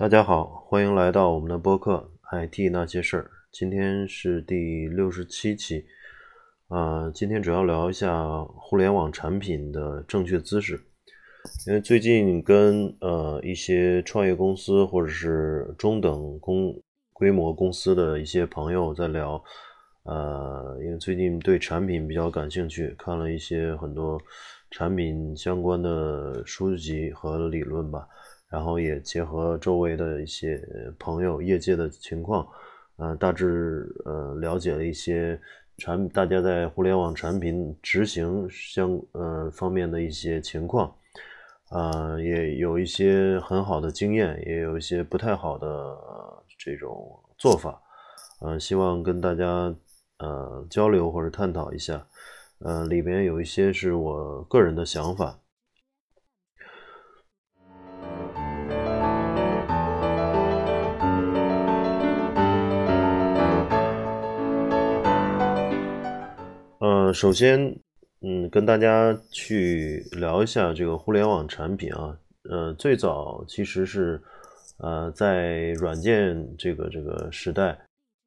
大家好，欢迎来到我们的播客《IT 那些事儿》。今天是第六十七期，啊，今天主要聊一下互联网产品的正确姿势。因为最近跟呃一些创业公司或者是中等公规模公司的一些朋友在聊，呃，因为最近对产品比较感兴趣，看了一些很多产品相关的书籍和理论吧。然后也结合周围的一些朋友、业界的情况，呃，大致呃了解了一些产大家在互联网产品执行相呃方面的一些情况，呃，也有一些很好的经验，也有一些不太好的这种做法，呃，希望跟大家呃交流或者探讨一下，呃，里面有一些是我个人的想法。首先，嗯，跟大家去聊一下这个互联网产品啊。呃，最早其实是，呃，在软件这个这个时代，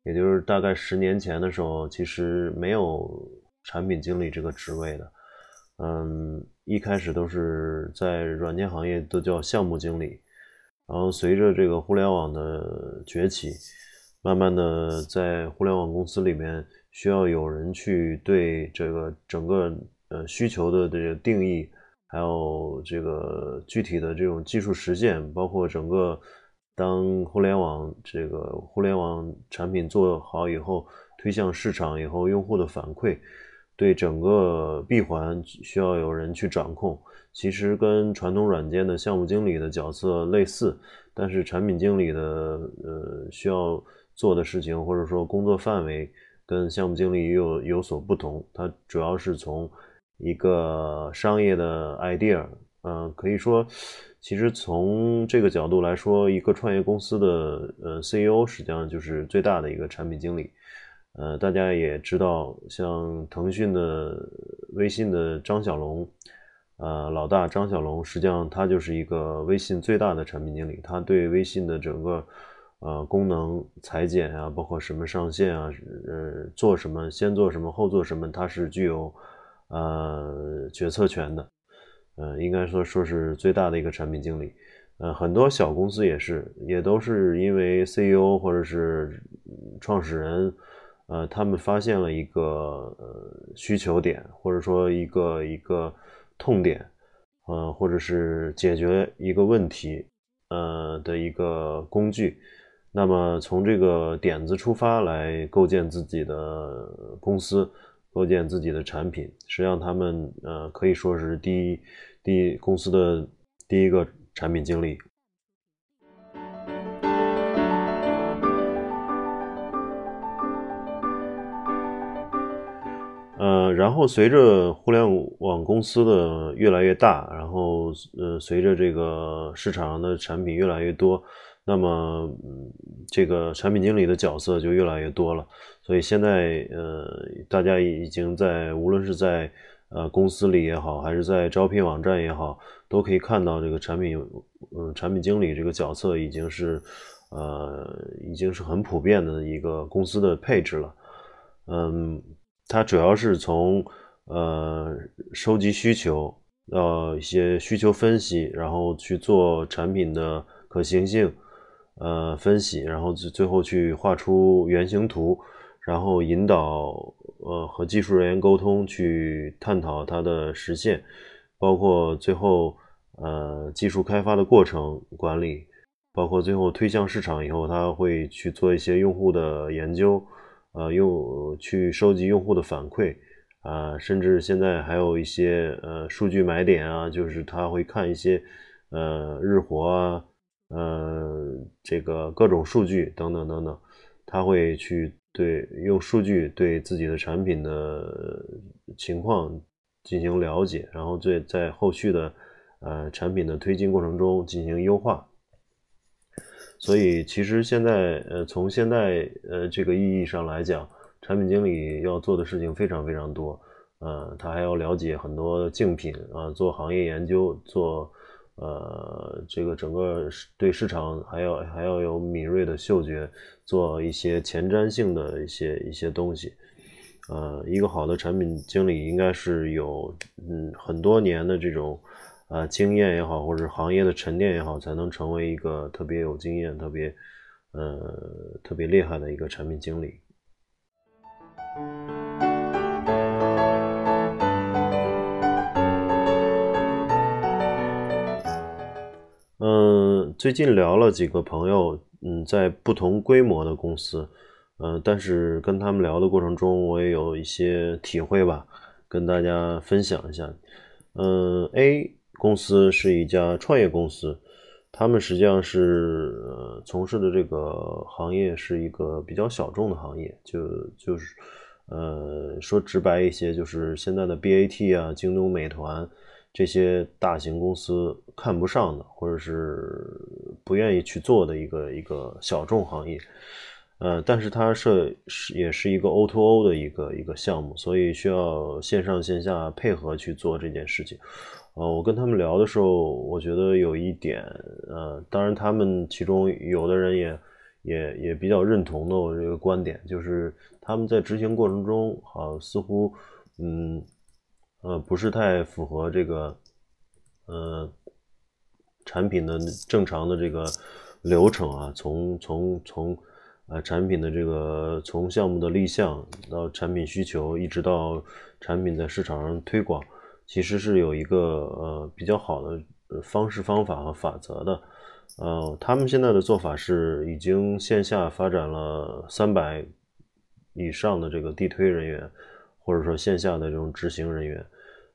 也就是大概十年前的时候，其实没有产品经理这个职位的。嗯，一开始都是在软件行业都叫项目经理，然后随着这个互联网的崛起，慢慢的在互联网公司里面。需要有人去对这个整个呃需求的这个定义，还有这个具体的这种技术实现，包括整个当互联网这个互联网产品做好以后，推向市场以后，用户的反馈，对整个闭环需要有人去掌控。其实跟传统软件的项目经理的角色类似，但是产品经理的呃需要做的事情或者说工作范围。跟项目经理又有所不同，它主要是从一个商业的 idea，嗯，可以说，其实从这个角度来说，一个创业公司的呃 CEO 实际上就是最大的一个产品经理。呃，大家也知道，像腾讯的、微信的张小龙，呃，老大张小龙，实际上他就是一个微信最大的产品经理，他对微信的整个。呃，功能裁剪啊，包括什么上线啊，呃，做什么，先做什么，后做什么，它是具有呃决策权的，呃，应该说说是最大的一个产品经理。呃，很多小公司也是，也都是因为 CEO 或者是创始人，呃，他们发现了一个呃需求点，或者说一个一个痛点，呃，或者是解决一个问题，呃的一个工具。那么从这个点子出发来构建自己的公司，构建自己的产品，实际上他们呃可以说是第一第一公司的第一个产品经理。呃，然后随着互联网公司的越来越大，然后呃随着这个市场上的产品越来越多。那么，嗯这个产品经理的角色就越来越多了。所以现在，呃，大家已经在无论是在呃公司里也好，还是在招聘网站也好，都可以看到这个产品，嗯，产品经理这个角色已经是，呃，已经是很普遍的一个公司的配置了。嗯，它主要是从呃收集需求，到一些需求分析，然后去做产品的可行性。呃，分析，然后最最后去画出原型图，然后引导呃和技术人员沟通，去探讨它的实现，包括最后呃技术开发的过程管理，包括最后推向市场以后，他会去做一些用户的研究，呃，用去收集用户的反馈，啊，甚至现在还有一些呃数据买点啊，就是他会看一些呃日活啊。呃，这个各种数据等等等等，他会去对用数据对自己的产品的情况进行了解，然后在在后续的呃产品的推进过程中进行优化。所以其实现在呃从现在呃这个意义上来讲，产品经理要做的事情非常非常多，呃，他还要了解很多竞品啊，做行业研究，做。呃，这个整个对市场还要还要有敏锐的嗅觉，做一些前瞻性的一些一些东西。呃，一个好的产品经理应该是有嗯很多年的这种呃经验也好，或者行业的沉淀也好，才能成为一个特别有经验、特别呃特别厉害的一个产品经理。嗯，最近聊了几个朋友，嗯，在不同规模的公司。嗯，但是跟他们聊的过程中，我也有一些体会吧，跟大家分享一下。嗯，A 公司是一家创业公司，他们实际上是呃从事的这个行业是一个比较小众的行业，就就是呃说直白一些，就是现在的 BAT 啊、京东、美团这些大型公司看不上的，或者是不愿意去做的一个一个小众行业。呃，但是它是是也是一个 O to O 的一个一个项目，所以需要线上线下配合去做这件事情。呃，我跟他们聊的时候，我觉得有一点，呃，当然他们其中有的人也也也比较认同的我这个观点，就是他们在执行过程中，好似乎，嗯，呃，不是太符合这个，呃，产品的正常的这个流程啊，从从从。呃，产品的这个从项目的立项到产品需求，一直到产品在市场上推广，其实是有一个呃比较好的方式方法和法则的。呃，他们现在的做法是已经线下发展了三百以上的这个地推人员，或者说线下的这种执行人员。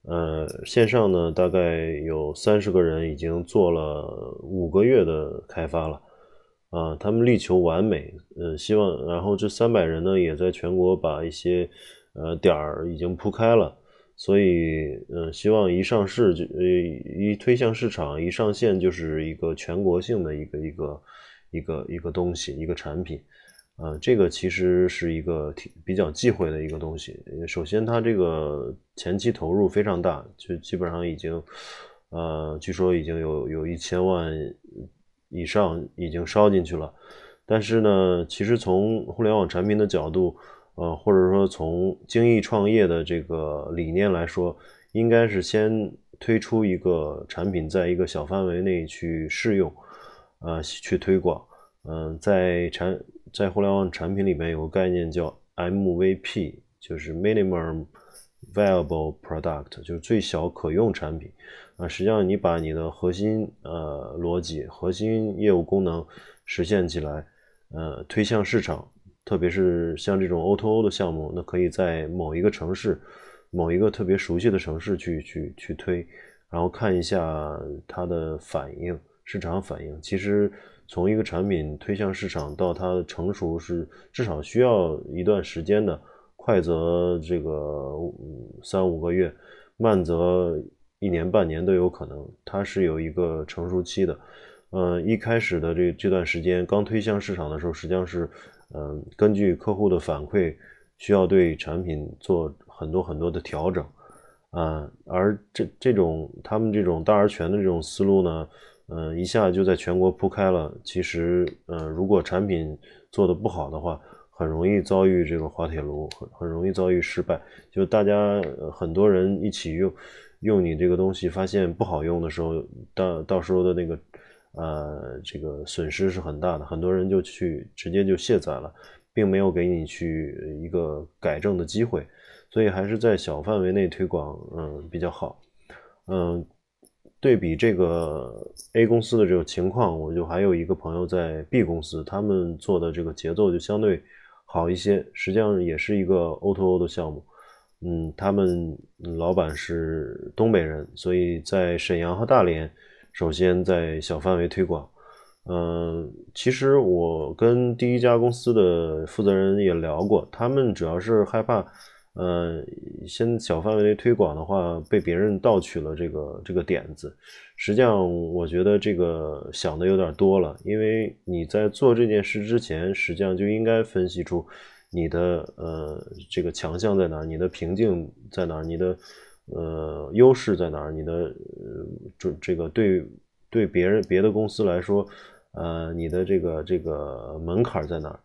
呃，线上呢大概有三十个人已经做了五个月的开发了。啊，他们力求完美，呃，希望，然后这三百人呢，也在全国把一些呃点儿已经铺开了，所以，呃，希望一上市就，呃，一推向市场，一上线就是一个全国性的一个一个一个一个东西，一个产品，啊，这个其实是一个挺比较忌讳的一个东西。首先，它这个前期投入非常大，就基本上已经，呃，据说已经有有一千万。以上已经烧进去了，但是呢，其实从互联网产品的角度，呃，或者说从精益创业的这个理念来说，应该是先推出一个产品，在一个小范围内去试用，呃，去推广。嗯，在产在互联网产品里面有个概念叫 MVP，就是 Minimum Viable Product，就是最小可用产品。啊，实际上你把你的核心呃逻辑、核心业务功能实现起来，呃，推向市场，特别是像这种 O2O 的项目，那可以在某一个城市、某一个特别熟悉的城市去去去推，然后看一下它的反应、市场反应。其实从一个产品推向市场到它成熟是至少需要一段时间的，快则这个三五个月，慢则。一年半年都有可能，它是有一个成熟期的。呃，一开始的这这段时间刚推向市场的时候，实际上是，嗯，根据客户的反馈，需要对产品做很多很多的调整。啊，而这这种他们这种大而全的这种思路呢，嗯，一下就在全国铺开了。其实，嗯，如果产品做的不好的话，很容易遭遇这个滑铁卢，很很容易遭遇失败。就大家很多人一起用。用你这个东西发现不好用的时候，到到时候的那个，呃，这个损失是很大的，很多人就去直接就卸载了，并没有给你去一个改正的机会，所以还是在小范围内推广，嗯，比较好。嗯，对比这个 A 公司的这个情况，我就还有一个朋友在 B 公司，他们做的这个节奏就相对好一些，实际上也是一个 O2O 的项目。嗯，他们老板是东北人，所以在沈阳和大连，首先在小范围推广。嗯，其实我跟第一家公司的负责人也聊过，他们主要是害怕，呃，先小范围内推广的话，被别人盗取了这个这个点子。实际上，我觉得这个想的有点多了，因为你在做这件事之前，实际上就应该分析出。你的呃这个强项在哪？你的瓶颈在哪？你的呃优势在哪？你的这这个对对别人别的公司来说，呃，你的这个这个门槛在哪，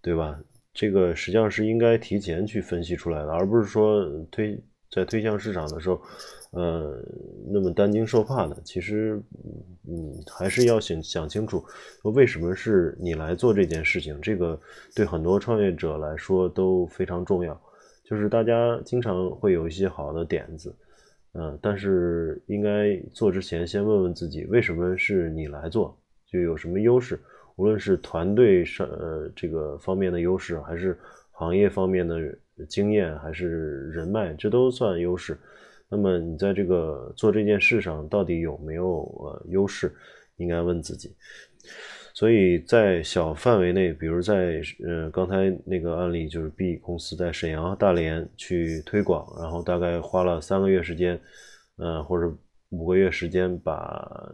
对吧？这个实际上是应该提前去分析出来的，而不是说推在推向市场的时候，呃，那么担惊受怕的。其实，嗯，还是要想想清楚，为什么是你来做这件事情？这个对很多创业者来说都非常重要。就是大家经常会有一些好的点子，嗯，但是应该做之前先问问自己，为什么是你来做？就有什么优势？无论是团队上呃这个方面的优势，还是行业方面的经验，还是人脉，这都算优势。那么你在这个做这件事上到底有没有呃优势？应该问自己。所以在小范围内，比如在呃刚才那个案例，就是 B 公司在沈阳、大连去推广，然后大概花了三个月时间，呃或者。五个月时间，把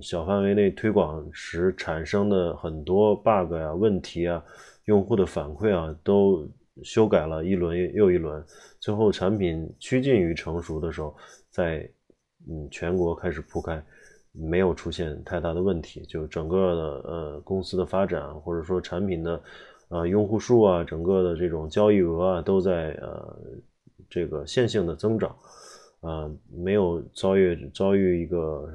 小范围内推广时产生的很多 bug 呀、问题啊、用户的反馈啊，都修改了一轮又一轮，最后产品趋近于成熟的时候，在嗯全国开始铺开，没有出现太大的问题，就整个的呃公司的发展，或者说产品的呃用户数啊，整个的这种交易额啊，都在呃这个线性的增长。啊，没有遭遇遭遇一个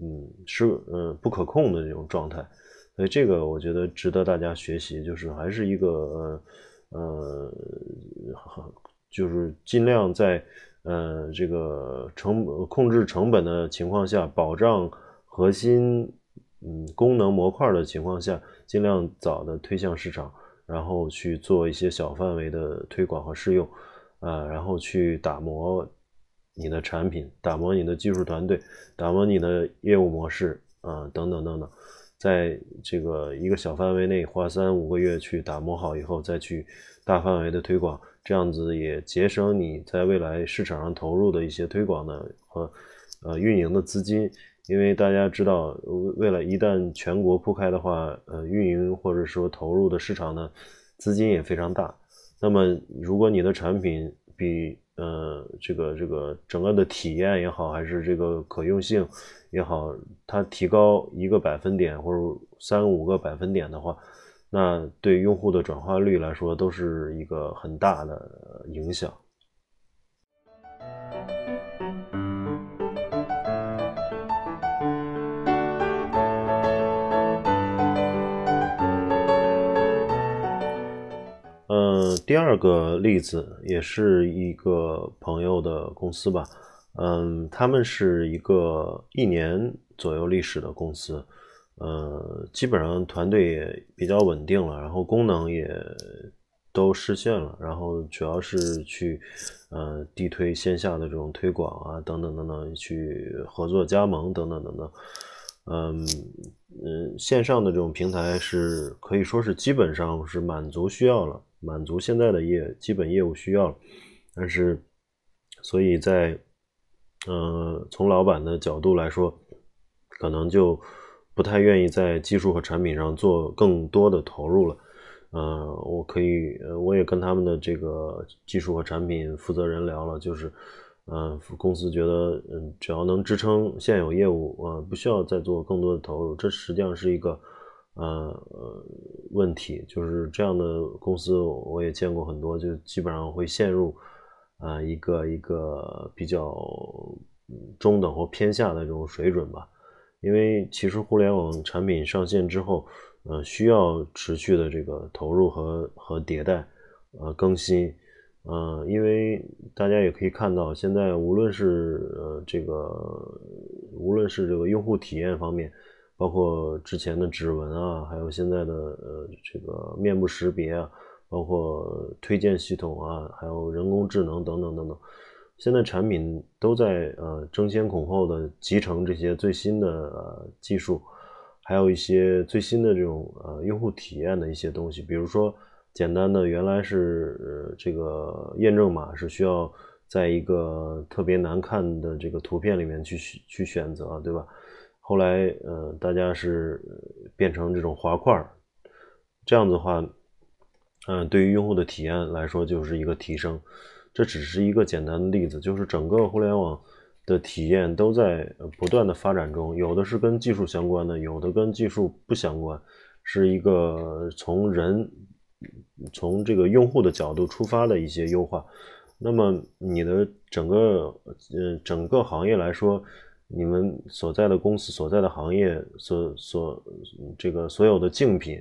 嗯是嗯不可控的这种状态，所以这个我觉得值得大家学习，就是还是一个呃呃，就是尽量在呃这个成控制成本的情况下，保障核心嗯功能模块的情况下，尽量早的推向市场，然后去做一些小范围的推广和试用，啊，然后去打磨。你的产品打磨，你的技术团队打磨，你的业务模式啊，等等等等，在这个一个小范围内花三五个月去打磨好以后，再去大范围的推广，这样子也节省你在未来市场上投入的一些推广的和呃运营的资金，因为大家知道，为了一旦全国铺开的话，呃，运营或者说投入的市场呢，资金也非常大。那么如果你的产品比呃，这个这个整个的体验也好，还是这个可用性也好，它提高一个百分点或者三五个百分点的话，那对用户的转化率来说都是一个很大的影响。第二个例子也是一个朋友的公司吧，嗯，他们是一个一年左右历史的公司，呃，基本上团队也比较稳定了，然后功能也都实现了，然后主要是去呃地推线下的这种推广啊，等等等等，去合作加盟等等等等，嗯嗯，线上的这种平台是可以说是基本上是满足需要了。满足现在的业基本业务需要，但是，所以在，呃，从老板的角度来说，可能就不太愿意在技术和产品上做更多的投入了。呃，我可以，我也跟他们的这个技术和产品负责人聊了，就是，呃，公司觉得，嗯，只要能支撑现有业务，呃，不需要再做更多的投入。这实际上是一个。呃，问题就是这样的公司，我也见过很多，就基本上会陷入啊一个一个比较中等或偏下的这种水准吧。因为其实互联网产品上线之后，呃，需要持续的这个投入和和迭代，呃，更新，呃，因为大家也可以看到，现在无论是呃这个，无论是这个用户体验方面。包括之前的指纹啊，还有现在的呃这个面部识别啊，包括推荐系统啊，还有人工智能等等等等，现在产品都在呃争先恐后的集成这些最新的呃技术，还有一些最新的这种呃用户体验的一些东西，比如说简单的原来是这个验证码是需要在一个特别难看的这个图片里面去去选择，对吧？后来，呃，大家是变成这种滑块儿，这样子的话，嗯，对于用户的体验来说就是一个提升。这只是一个简单的例子，就是整个互联网的体验都在不断的发展中，有的是跟技术相关的，有的跟技术不相关，是一个从人从这个用户的角度出发的一些优化。那么你的整个呃整个行业来说，你们所在的公司所在的行业所所这个所有的竞品，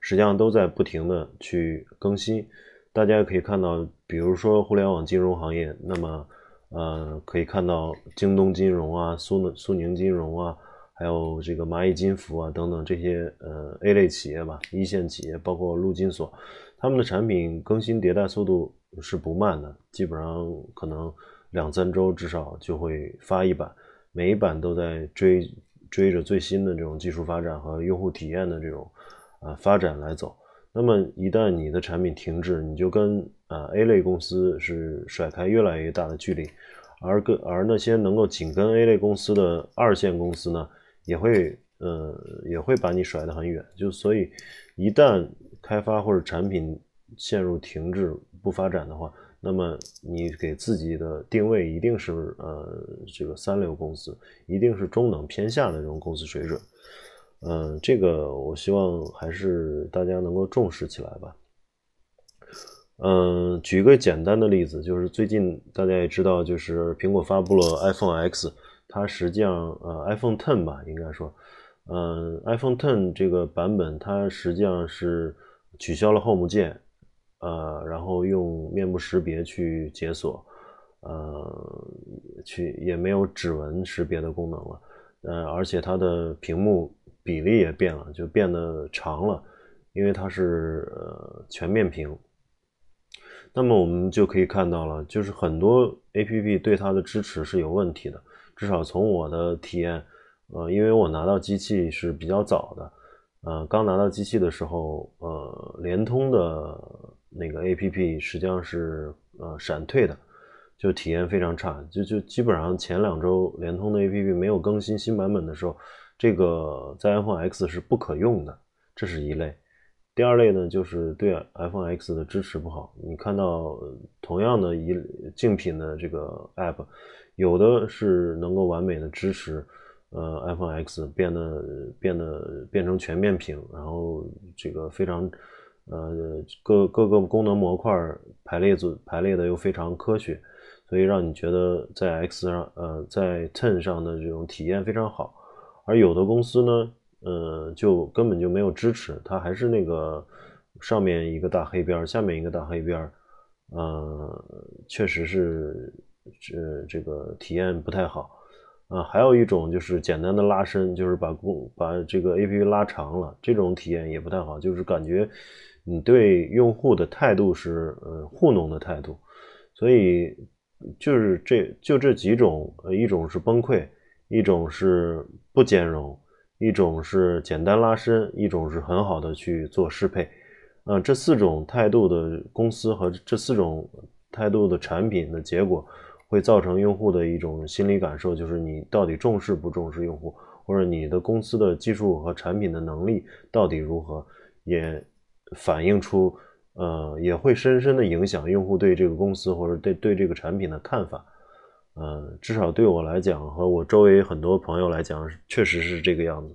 实际上都在不停的去更新。大家可以看到，比如说互联网金融行业，那么呃可以看到京东金融啊、苏苏宁金融啊，还有这个蚂蚁金服啊等等这些呃 A 类企业吧，一线企业，包括陆金所，他们的产品更新迭代速度是不慢的，基本上可能两三周至少就会发一版。每一版都在追追着最新的这种技术发展和用户体验的这种啊发展来走。那么一旦你的产品停滞，你就跟啊 A 类公司是甩开越来越大的距离，而跟而那些能够紧跟 A 类公司的二线公司呢，也会呃也会把你甩得很远。就所以一旦开发或者产品陷入停滞不发展的话。那么你给自己的定位一定是呃这个三流公司，一定是中等偏下的这种公司水准，嗯，这个我希望还是大家能够重视起来吧。嗯，举个简单的例子，就是最近大家也知道，就是苹果发布了 iPhone X，它实际上呃 iPhone Ten 吧，应该说，嗯，iPhone Ten 这个版本它实际上是取消了 Home 键。呃，然后用面部识别去解锁，呃，去也没有指纹识别的功能了，呃，而且它的屏幕比例也变了，就变得长了，因为它是呃全面屏。那么我们就可以看到了，就是很多 APP 对它的支持是有问题的，至少从我的体验，呃，因为我拿到机器是比较早的，呃，刚拿到机器的时候，呃，联通的。那个 A P P 实际上是呃闪退的，就体验非常差，就就基本上前两周联通的 A P P 没有更新新版本的时候，这个在 iPhone X 是不可用的，这是一类。第二类呢，就是对 iPhone X 的支持不好。你看到同样的一竞品的这个 App，有的是能够完美的支持，呃 iPhone X 变得变得变成全面屏，然后这个非常。呃，各各个功能模块排列组排列的又非常科学，所以让你觉得在 X 上，呃，在 Ten 上的这种体验非常好。而有的公司呢，呃，就根本就没有支持，它还是那个上面一个大黑边，下面一个大黑边，呃，确实是这这个体验不太好。啊，还有一种就是简单的拉伸，就是把工把这个 A P P 拉长了，这种体验也不太好，就是感觉。你对用户的态度是呃糊弄的态度，所以就是这就这几种，呃一种是崩溃，一种是不兼容，一种是简单拉伸，一种是很好的去做适配，呃这四种态度的公司和这四种态度的产品的结果，会造成用户的一种心理感受，就是你到底重视不重视用户，或者你的公司的技术和产品的能力到底如何，也。反映出，呃，也会深深的影响用户对这个公司或者对对这个产品的看法，呃，至少对我来讲和我周围很多朋友来讲，确实是这个样子。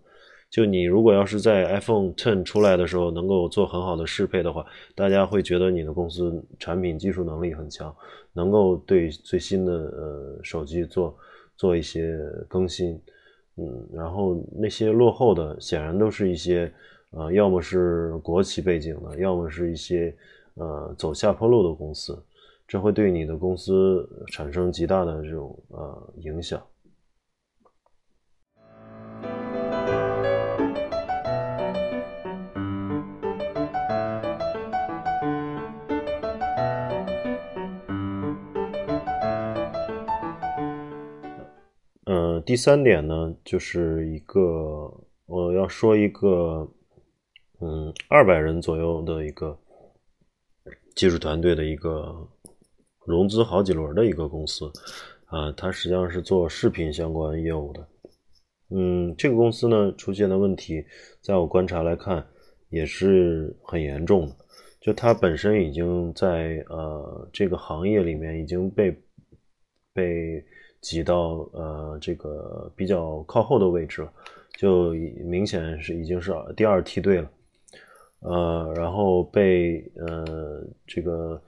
就你如果要是在 iPhone Ten 出来的时候能够做很好的适配的话，大家会觉得你的公司产品技术能力很强，能够对最新的呃手机做做一些更新，嗯，然后那些落后的显然都是一些。呃，要么是国企背景的，要么是一些呃走下坡路的公司，这会对你的公司产生极大的这种呃影响。呃，第三点呢，就是一个我要说一个。嗯，二百人左右的一个技术团队的一个融资好几轮的一个公司啊，它实际上是做视频相关业务的。嗯，这个公司呢出现的问题，在我观察来看也是很严重的。就它本身已经在呃这个行业里面已经被被挤到呃这个比较靠后的位置了，就明显是已经是第二梯队了，呃，然后被呃这个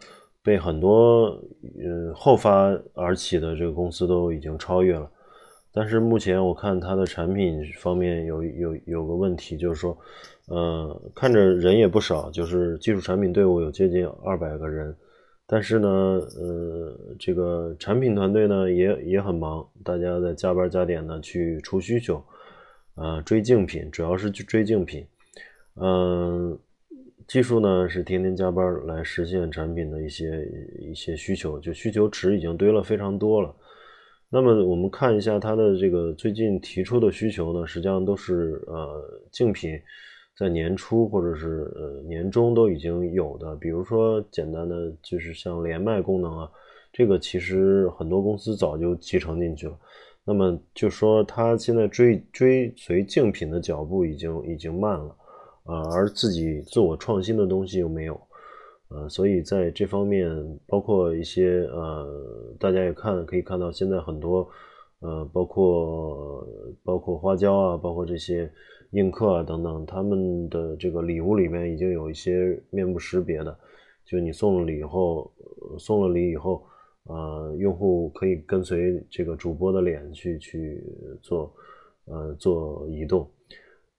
被很多呃后发而起的这个公司都已经超越了。但是目前我看它的产品方面有有有个问题，就是说，呃，看着人也不少，就是技术产品队伍有接近二百个人，但是呢，呃，这个产品团队呢也也很忙，大家在加班加点的去出需求，啊，追竞品，主要是去追竞品，嗯，技术呢是天天加班来实现产品的一些一些需求，就需求池已经堆了非常多了。那么我们看一下它的这个最近提出的需求呢，实际上都是呃竞品在年初或者是呃年中都已经有的，比如说简单的就是像连麦功能啊，这个其实很多公司早就集成进去了。那么就说它现在追追随竞品的脚步已经已经慢了啊，而自己自我创新的东西又没有。呃，所以在这方面，包括一些呃，大家也看可以看到，现在很多呃，包括包括花椒啊，包括这些映客啊等等，他们的这个礼物里面已经有一些面部识别的，就你送了礼以后，送了礼以后，呃，用户可以跟随这个主播的脸去去做呃做移动。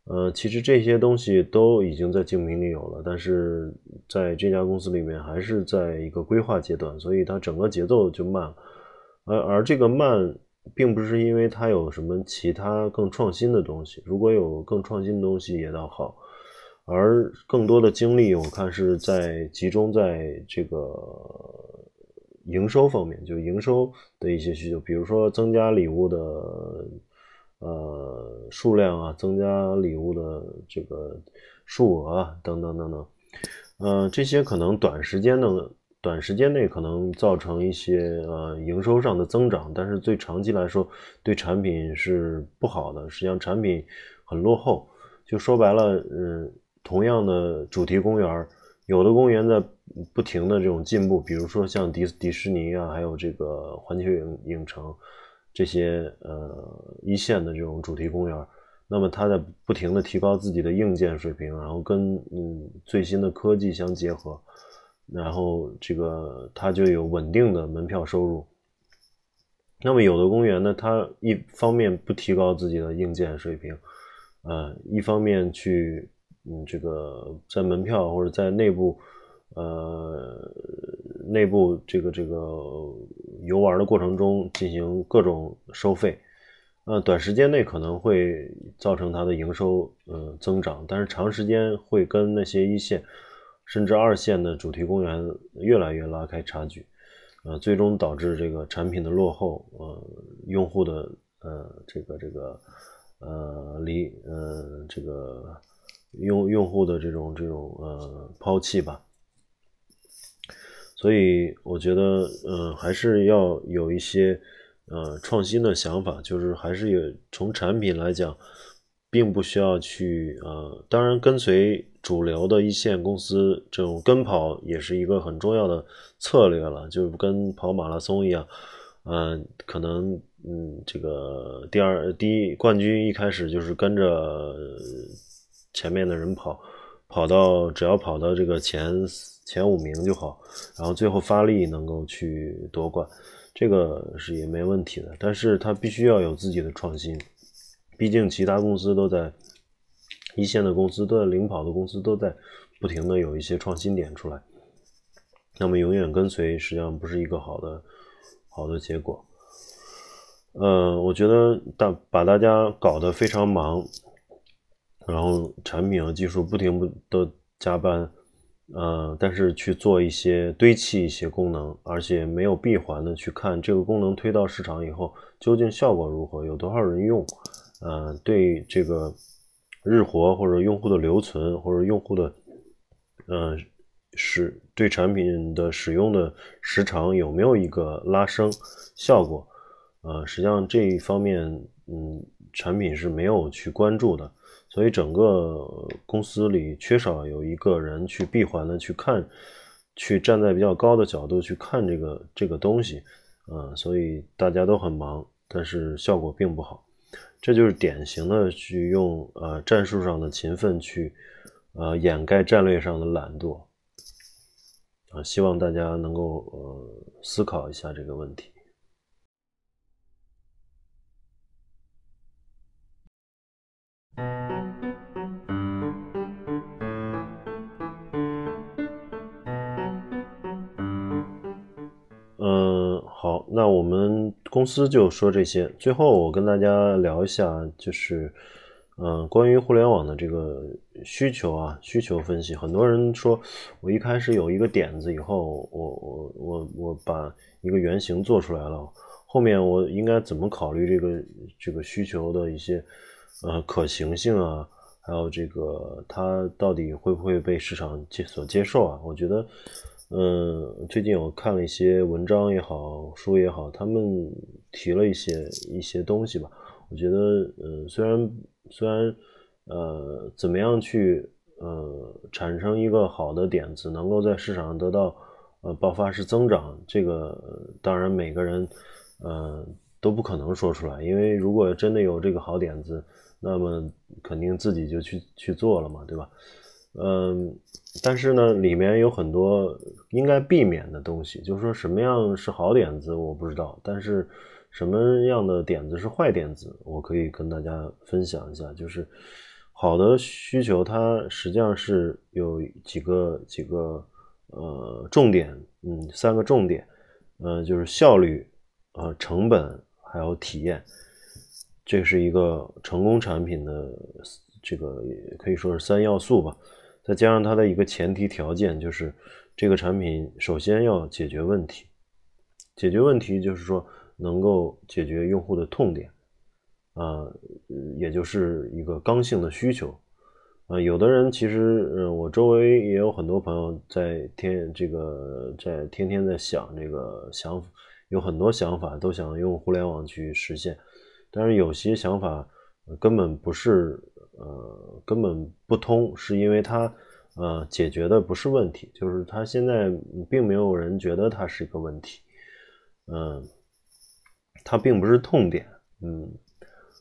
呃，其实这些东西都已经在竞品里有了，但是在这家公司里面还是在一个规划阶段，所以它整个节奏就慢。而而这个慢，并不是因为它有什么其他更创新的东西，如果有更创新的东西也倒好。而更多的精力，我看是在集中在这个营收方面，就营收的一些需求，比如说增加礼物的。呃，数量啊，增加礼物的这个数额啊，等等等等，呃，这些可能短时间的短时间内可能造成一些呃营收上的增长，但是最长期来说，对产品是不好的。实际上产品很落后，就说白了，嗯，同样的主题公园，有的公园在不停的这种进步，比如说像迪迪士尼啊，还有这个环球影影城。这些呃一线的这种主题公园，那么它在不停的提高自己的硬件水平，然后跟嗯最新的科技相结合，然后这个它就有稳定的门票收入。那么有的公园呢，它一方面不提高自己的硬件水平，呃，一方面去嗯这个在门票或者在内部。呃，内部这个这个游玩的过程中进行各种收费，呃，短时间内可能会造成它的营收呃增长，但是长时间会跟那些一线甚至二线的主题公园越来越拉开差距，呃，最终导致这个产品的落后，呃，用户的呃这个这个呃离呃这个用用户的这种这种呃抛弃吧。所以我觉得，嗯，还是要有一些，呃，创新的想法。就是还是有从产品来讲，并不需要去，呃，当然跟随主流的一线公司这种跟跑也是一个很重要的策略了。就跟跑马拉松一样，嗯，可能，嗯，这个第二第一冠军一开始就是跟着前面的人跑，跑到只要跑到这个前。前五名就好，然后最后发力能够去夺冠，这个是也没问题的。但是他必须要有自己的创新，毕竟其他公司都在一线的公司都在领跑的公司都在不停的有一些创新点出来，那么永远跟随实际上不是一个好的好的结果。呃，我觉得大把大家搞得非常忙，然后产品和技术不停不的加班。呃，但是去做一些堆砌一些功能，而且没有闭环的去看这个功能推到市场以后究竟效果如何，有多少人用，呃，对这个日活或者用户的留存或者用户的，呃，使对产品的使用的时长有没有一个拉升效果，呃，实际上这一方面，嗯，产品是没有去关注的。所以整个公司里缺少有一个人去闭环的去看，去站在比较高的角度去看这个这个东西，呃，所以大家都很忙，但是效果并不好。这就是典型的去用呃战术上的勤奋去呃掩盖战略上的懒惰啊，希望大家能够呃思考一下这个问题。那我们公司就说这些。最后，我跟大家聊一下，就是，嗯，关于互联网的这个需求啊，需求分析。很多人说，我一开始有一个点子以后，我我我我把一个原型做出来了，后面我应该怎么考虑这个这个需求的一些呃可行性啊，还有这个它到底会不会被市场接所接受啊？我觉得。嗯，最近我看了一些文章也好，书也好，他们提了一些一些东西吧。我觉得，嗯，虽然虽然，呃，怎么样去呃产生一个好的点子，能够在市场上得到呃爆发式增长，这个当然每个人呃都不可能说出来，因为如果真的有这个好点子，那么肯定自己就去去做了嘛，对吧？嗯，但是呢，里面有很多应该避免的东西，就是说什么样是好点子，我不知道；但是什么样的点子是坏点子，我可以跟大家分享一下。就是好的需求，它实际上是有几个几个呃重点，嗯，三个重点，呃，就是效率、呃成本还有体验，这是一个成功产品的这个可以说是三要素吧。再加上它的一个前提条件，就是这个产品首先要解决问题，解决问题就是说能够解决用户的痛点，啊，也就是一个刚性的需求，啊，有的人其实，嗯，我周围也有很多朋友在天这个在天天在想这个想，有很多想法都想用互联网去实现，但是有些想法根本不是。呃，根本不通，是因为它，呃，解决的不是问题，就是它现在并没有人觉得它是一个问题，嗯，它并不是痛点，嗯，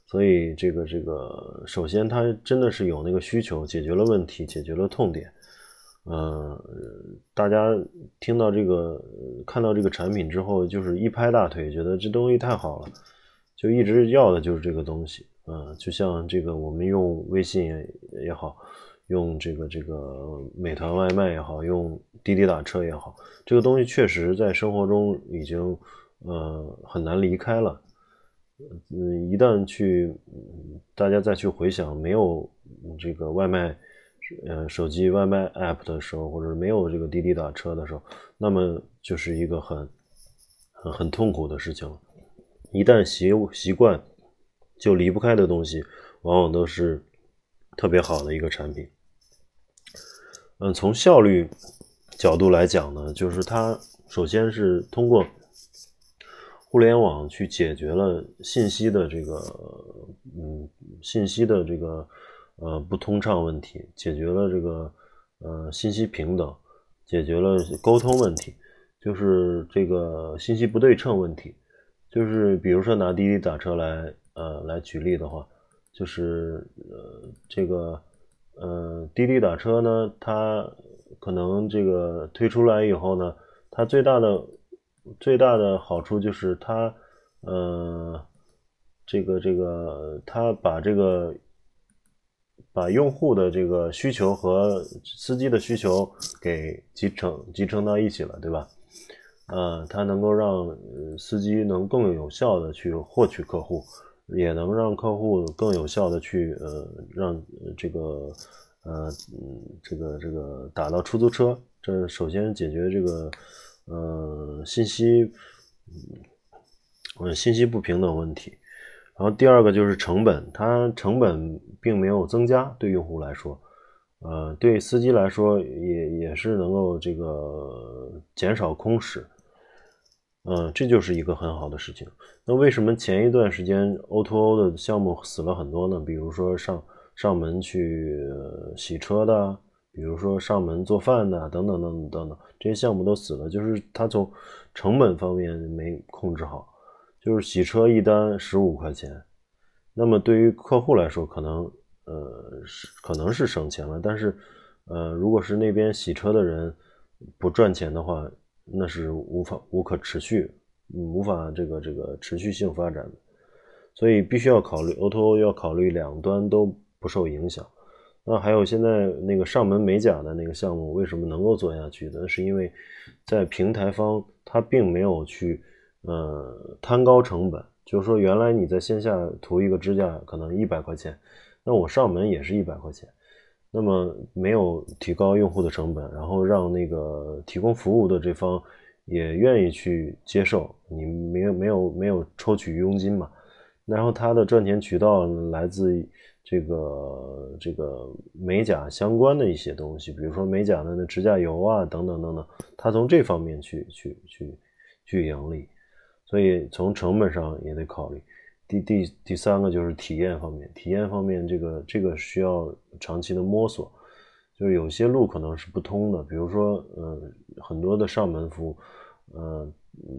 所以这个这个，首先它真的是有那个需求，解决了问题，解决了痛点，嗯，大家听到这个，看到这个产品之后，就是一拍大腿，觉得这东西太好了，就一直要的就是这个东西。嗯，就像这个，我们用微信也好，用这个这个美团外卖也好，用滴滴打车也好，这个东西确实在生活中已经呃很难离开了。嗯，一旦去大家再去回想没有这个外卖呃手机外卖 app 的时候，或者没有这个滴滴打车的时候，那么就是一个很很很痛苦的事情了。一旦习习惯。就离不开的东西，往往都是特别好的一个产品。嗯，从效率角度来讲呢，就是它首先是通过互联网去解决了信息的这个嗯信息的这个呃不通畅问题，解决了这个呃信息平等，解决了沟通问题，就是这个信息不对称问题，就是比如说拿滴滴打车来。呃，来举例的话，就是呃，这个呃，滴滴打车呢，它可能这个推出来以后呢，它最大的最大的好处就是它呃，这个这个，它把这个把用户的这个需求和司机的需求给集成集成到一起了，对吧？呃，它能够让司机能更有效的去获取客户。也能让客户更有效的去呃让这个呃嗯这个这个打到出租车，这首先解决这个呃信息嗯信息不平等问题，然后第二个就是成本，它成本并没有增加，对用户来说，呃对司机来说也也是能够这个减少空驶。嗯，这就是一个很好的事情。那为什么前一段时间 O2O o 的项目死了很多呢？比如说上上门去洗车的，比如说上门做饭的等等等等等等，这些项目都死了，就是他从成本方面没控制好，就是洗车一单十五块钱，那么对于客户来说，可能呃是可能是省钱了，但是呃如果是那边洗车的人不赚钱的话，那是无法无可持续，无法这个这个持续性发展的，所以必须要考虑 O2O 要考虑两端都不受影响。那还有现在那个上门美甲的那个项目，为什么能够做下去？那是因为在平台方他并没有去呃摊高成本，就是说原来你在线下涂一个指甲可能一百块钱，那我上门也是一百块钱，那么没有提高用户的成本，然后让那个提供服务的这方也愿意去接受，你没有没有没有抽取佣金嘛，然后他的赚钱渠道来自。这个这个美甲相关的一些东西，比如说美甲的那指甲油啊，等等等等，它从这方面去去去去盈利，所以从成本上也得考虑。第第第三个就是体验方面，体验方面这个这个需要长期的摸索，就是有些路可能是不通的，比如说呃很多的上门服务，呃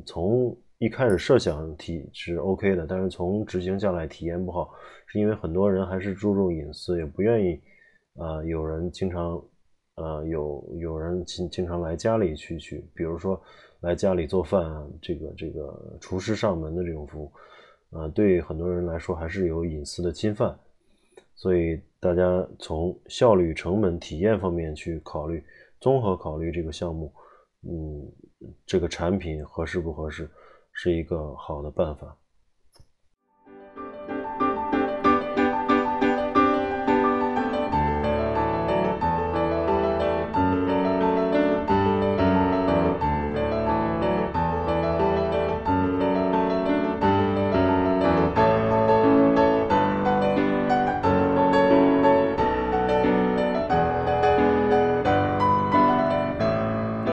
从。一开始设想体是 OK 的，但是从执行下来体验不好，是因为很多人还是注重隐私，也不愿意，呃，有人经常，呃，有有人经经常来家里去去，比如说来家里做饭啊，这个这个厨师上门的这种服务，啊，对很多人来说还是有隐私的侵犯，所以大家从效率、成本、体验方面去考虑，综合考虑这个项目，嗯，这个产品合适不合适？是一个好的办法。